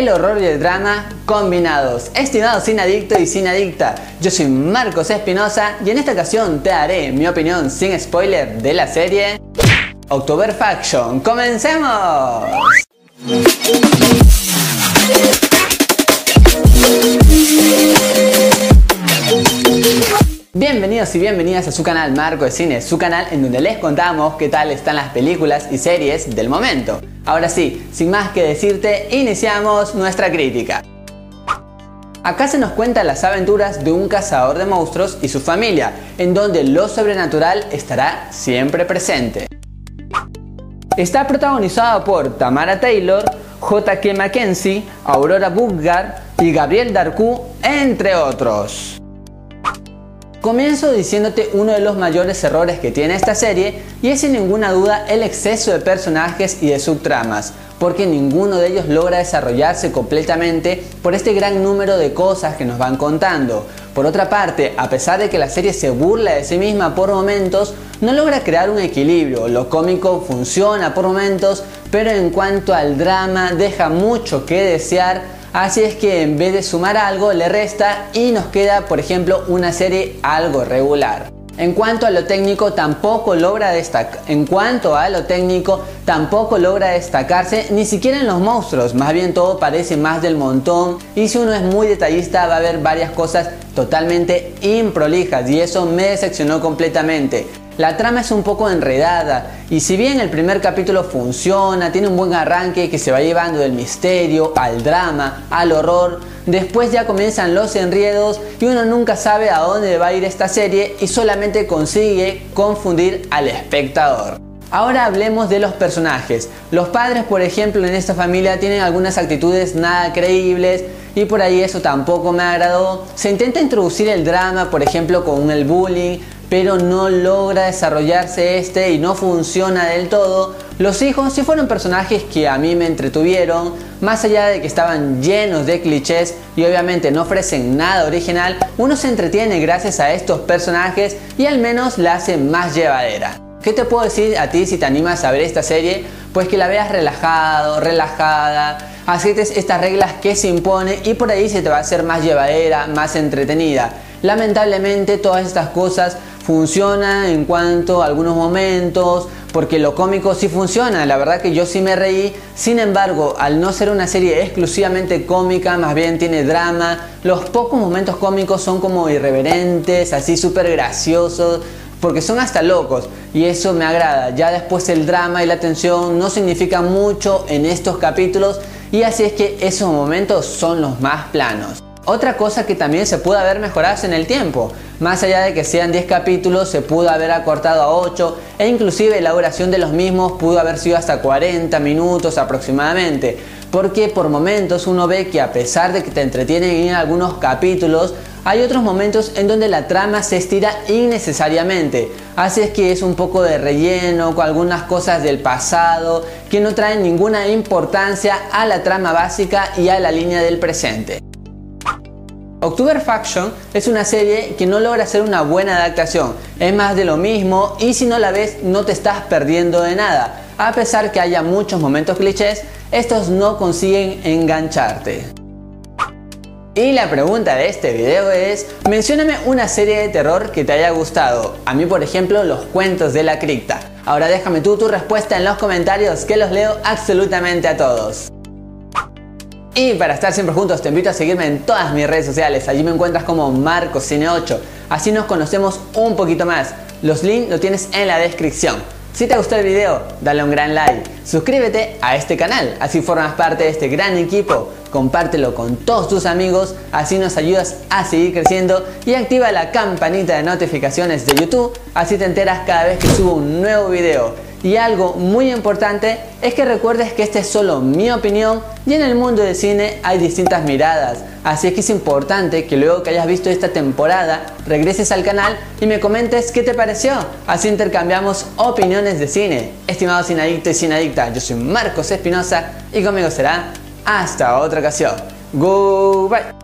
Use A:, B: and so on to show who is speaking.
A: el horror y el drama combinados. Estimado sin adicto y sin adicta, yo soy Marcos Espinosa y en esta ocasión te daré mi opinión sin spoiler de la serie October Faction. ¡Comencemos! Bienvenidos y bienvenidas a su canal Marco de Cine, su canal en donde les contamos qué tal están las películas y series del momento. Ahora sí, sin más que decirte, iniciamos nuestra crítica. Acá se nos cuentan las aventuras de un cazador de monstruos y su familia, en donde lo sobrenatural estará siempre presente. Está protagonizado por Tamara Taylor, J.K. Mackenzie, Aurora Buggar y Gabriel Darcou, entre otros. Comienzo diciéndote uno de los mayores errores que tiene esta serie y es sin ninguna duda el exceso de personajes y de subtramas, porque ninguno de ellos logra desarrollarse completamente por este gran número de cosas que nos van contando. Por otra parte, a pesar de que la serie se burla de sí misma por momentos, no logra crear un equilibrio, lo cómico funciona por momentos, pero en cuanto al drama deja mucho que desear Así es que en vez de sumar algo le resta y nos queda por ejemplo una serie algo regular. En cuanto a lo técnico tampoco logra destacar en cuanto a lo técnico tampoco logra destacarse ni siquiera en los monstruos, más bien todo parece más del montón y si uno es muy detallista va a ver varias cosas totalmente improlijas y eso me decepcionó completamente. La trama es un poco enredada y si bien el primer capítulo funciona, tiene un buen arranque que se va llevando del misterio al drama, al horror, después ya comienzan los enredos y uno nunca sabe a dónde va a ir esta serie y solamente consigue confundir al espectador. Ahora hablemos de los personajes. Los padres, por ejemplo, en esta familia tienen algunas actitudes nada creíbles y por ahí eso tampoco me agradó. Se intenta introducir el drama, por ejemplo, con el bullying, pero no logra desarrollarse este y no funciona del todo. Los hijos sí fueron personajes que a mí me entretuvieron, más allá de que estaban llenos de clichés y obviamente no ofrecen nada original, uno se entretiene gracias a estos personajes y al menos la hace más llevadera. ¿Qué te puedo decir a ti si te animas a ver esta serie? Pues que la veas relajado, relajada, aceptes estas reglas que se impone y por ahí se te va a hacer más llevadera, más entretenida. Lamentablemente todas estas cosas funciona en cuanto a algunos momentos, porque lo cómico sí funciona, la verdad que yo sí me reí, sin embargo, al no ser una serie exclusivamente cómica, más bien tiene drama, los pocos momentos cómicos son como irreverentes, así súper graciosos, porque son hasta locos y eso me agrada. Ya después el drama y la tensión no significan mucho en estos capítulos y así es que esos momentos son los más planos. Otra cosa que también se pudo haber mejorado en el tiempo. Más allá de que sean 10 capítulos, se pudo haber acortado a 8 e inclusive la duración de los mismos pudo haber sido hasta 40 minutos aproximadamente. Porque por momentos uno ve que a pesar de que te entretienen en algunos capítulos, hay otros momentos en donde la trama se estira innecesariamente. Así es que es un poco de relleno con algunas cosas del pasado que no traen ninguna importancia a la trama básica y a la línea del presente. October Faction es una serie que no logra hacer una buena adaptación, es más de lo mismo y si no la ves no te estás perdiendo de nada. A pesar que haya muchos momentos clichés, estos no consiguen engancharte. Y la pregunta de este video es, mencióname una serie de terror que te haya gustado. A mí por ejemplo los cuentos de la cripta. Ahora déjame tú tu respuesta en los comentarios que los leo absolutamente a todos. Y para estar siempre juntos te invito a seguirme en todas mis redes sociales. Allí me encuentras como MarcosCine8. Así nos conocemos un poquito más. Los links los tienes en la descripción. Si te gustó el video, dale un gran like. Suscríbete a este canal, así formas parte de este gran equipo. Compártelo con todos tus amigos, así nos ayudas a seguir creciendo. Y activa la campanita de notificaciones de YouTube, así te enteras cada vez que subo un nuevo video. Y algo muy importante es que recuerdes que esta es solo mi opinión y en el mundo del cine hay distintas miradas. Así que es importante que luego que hayas visto esta temporada regreses al canal y me comentes qué te pareció. Así intercambiamos opiniones de cine. Estimados sinadictos y sinadicta, yo soy Marcos Espinosa y conmigo será hasta otra ocasión. Goodbye.